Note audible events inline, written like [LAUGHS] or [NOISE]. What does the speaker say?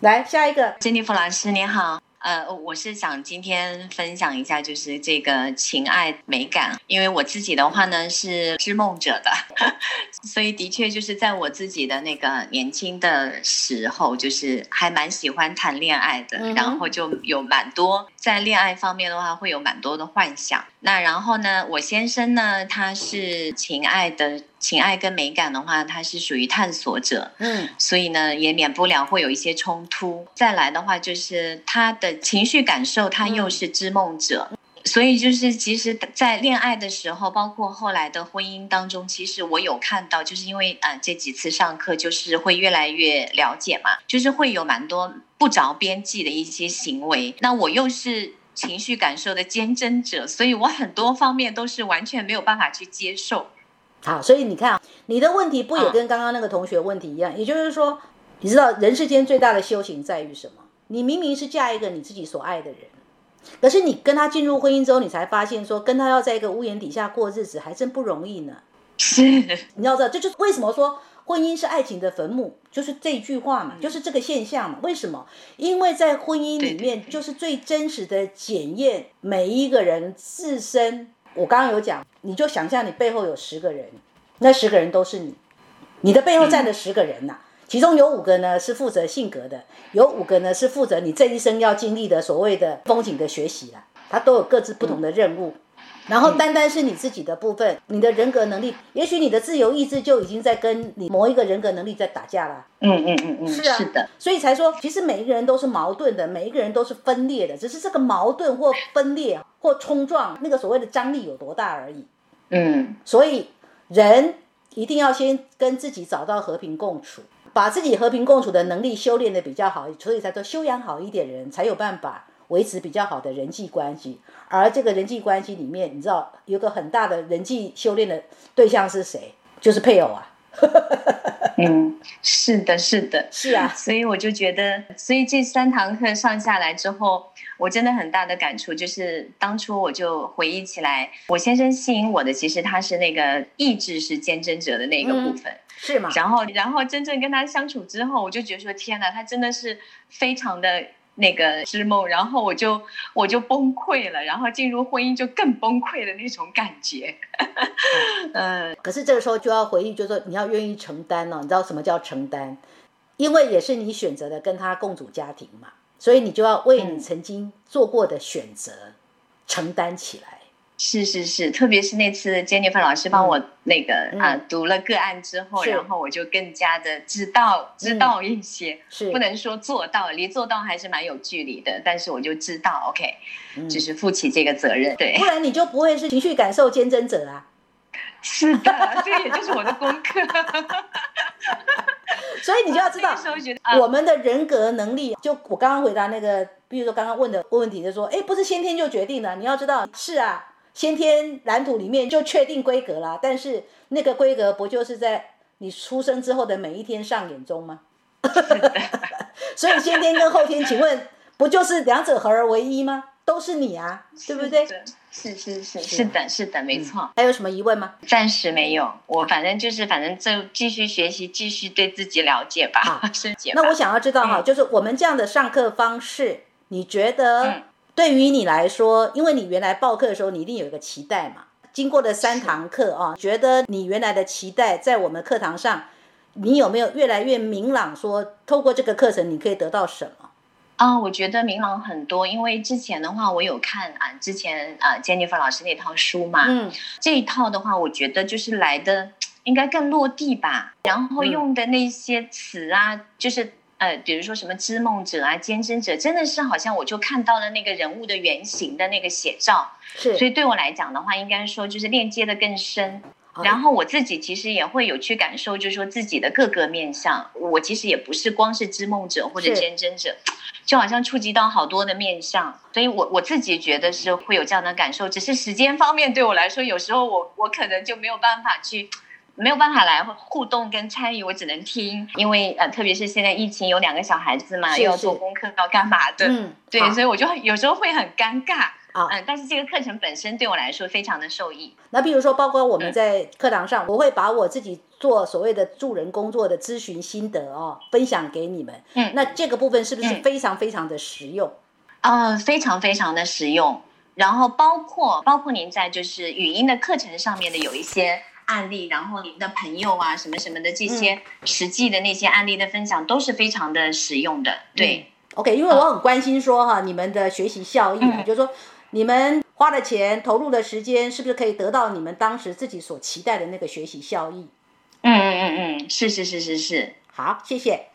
来下一个，珍妮弗老师您好。呃，我是想今天分享一下，就是这个情爱美感，因为我自己的话呢是织梦者的，[LAUGHS] 所以的确就是在我自己的那个年轻的时候，就是还蛮喜欢谈恋爱的，然后就有蛮多在恋爱方面的话会有蛮多的幻想。那然后呢，我先生呢他是情爱的。情爱跟美感的话，他是属于探索者，嗯，所以呢，也免不了会有一些冲突。再来的话，就是他的情绪感受，他又是织梦者，所以就是其实，在恋爱的时候，包括后来的婚姻当中，其实我有看到，就是因为呃这几次上课，就是会越来越了解嘛，就是会有蛮多不着边际的一些行为。那我又是情绪感受的坚贞者，所以我很多方面都是完全没有办法去接受。好，所以你看啊，你的问题不也跟刚刚那个同学问题一样？也就是说，你知道人世间最大的修行在于什么？你明明是嫁一个你自己所爱的人，可是你跟他进入婚姻之后，你才发现说，跟他要在一个屋檐底下过日子，还真不容易呢。是，你要知道，这就是为什么说婚姻是爱情的坟墓，就是这句话嘛，就是这个现象嘛。为什么？因为在婚姻里面，就是最真实的检验每一个人自身。我刚刚有讲，你就想象你背后有十个人，那十个人都是你，你的背后站着十个人呐，其中有五个呢是负责性格的，有五个呢是负责你这一生要经历的所谓的风景的学习啦，它都有各自不同的任务。然后单单是你自己的部分，你的人格能力，也许你的自由意志就已经在跟你某一个人格能力在打架了。嗯嗯嗯嗯，是啊，是的，所以才说，其实每一个人都是矛盾的，每一个人都是分裂的，只是这个矛盾或分裂或冲撞，那个所谓的张力有多大而已。嗯，所以人一定要先跟自己找到和平共处，把自己和平共处的能力修炼的比较好，所以才说修养好一点人才有办法。维持比较好的人际关系，而这个人际关系里面，你知道有个很大的人际修炼的对象是谁？就是配偶啊。[LAUGHS] [LAUGHS] 嗯，是的，是的，是啊。所以我就觉得，所以这三堂课上下来之后，我真的很大的感触，就是当初我就回忆起来，我先生吸引我的，其实他是那个意志是坚贞者的那个部分，是吗？然后，然后真正跟他相处之后，我就觉得说，天哪，他真的是非常的。那个之梦，然后我就我就崩溃了，然后进入婚姻就更崩溃的那种感觉。[LAUGHS] 嗯，可是这个时候就要回忆，就是说你要愿意承担哦，你知道什么叫承担？因为也是你选择的跟他共组家庭嘛，所以你就要为你曾经做过的选择承担起来。是是是，特别是那次 Jennifer 老师帮我那个啊读了个案之后，然后我就更加的知道知道一些，是不能说做到，离做到还是蛮有距离的，但是我就知道，OK，就是负起这个责任，对，不然你就不会是情绪感受见证者啊。是的，这也就是我的功课。[LAUGHS] 所以你就要知道，[LAUGHS] 我们的人格能力，就我刚刚回答那个，比如说刚刚问的问题，就说，哎，不是先天就决定的，你要知道，是啊。先天蓝图里面就确定规格啦，但是那个规格不就是在你出生之后的每一天上演中吗？[LAUGHS] 所以先天跟后天，请问不就是两者合而为一吗？都是你啊，对不对？是是是是的，是的，没错。还有什么疑问吗？暂时没有，我反正就是反正就继续学习，继续对自己了解吧，升级。[LAUGHS] 那我想要知道哈，就是我们这样的上课方式，你觉得？对于你来说，因为你原来报课的时候，你一定有一个期待嘛。经过了三堂课啊，觉得你原来的期待在我们课堂上，你有没有越来越明朗？说透过这个课程，你可以得到什么？啊，我觉得明朗很多。因为之前的话，我有看啊，之前啊，Jennifer 老师那套书嘛，嗯，这一套的话，我觉得就是来的应该更落地吧。然后用的那些词啊，就是。呃，比如说什么织梦者啊、坚贞者，真的是好像我就看到了那个人物的原型的那个写照，是。所以对我来讲的话，应该说就是链接的更深。然后我自己其实也会有去感受，就是说自己的各个面相，我其实也不是光是织梦者或者坚贞者，就好像触及到好多的面相。所以我我自己觉得是会有这样的感受，只是时间方面对我来说，有时候我我可能就没有办法去。没有办法来互动跟参与，我只能听，因为呃，特别是现在疫情有两个小孩子嘛，又要做功课，要干嘛的？嗯，对，所以我就有时候会很尴尬啊。嗯，但是这个课程本身对我来说非常的受益。那比如说，包括我们在课堂上，我会把我自己做所谓的助人工作的咨询心得哦，分享给你们。嗯那这个部分是不是嗯非常非常的实用？呃，非常非常的实用。然后包括包括您在就是语音的课程上面的有一些案例，然后你们的朋友啊什么什么的这些实际的那些案例的分享都是非常的实用的。对，OK，因为我很关心说哈，你们的学习效益就是说你们花了钱、投入的时间，是不是可以得到你们当时自己所期待的那个学习效益？嗯嗯嗯嗯，是是是是是。好，谢谢。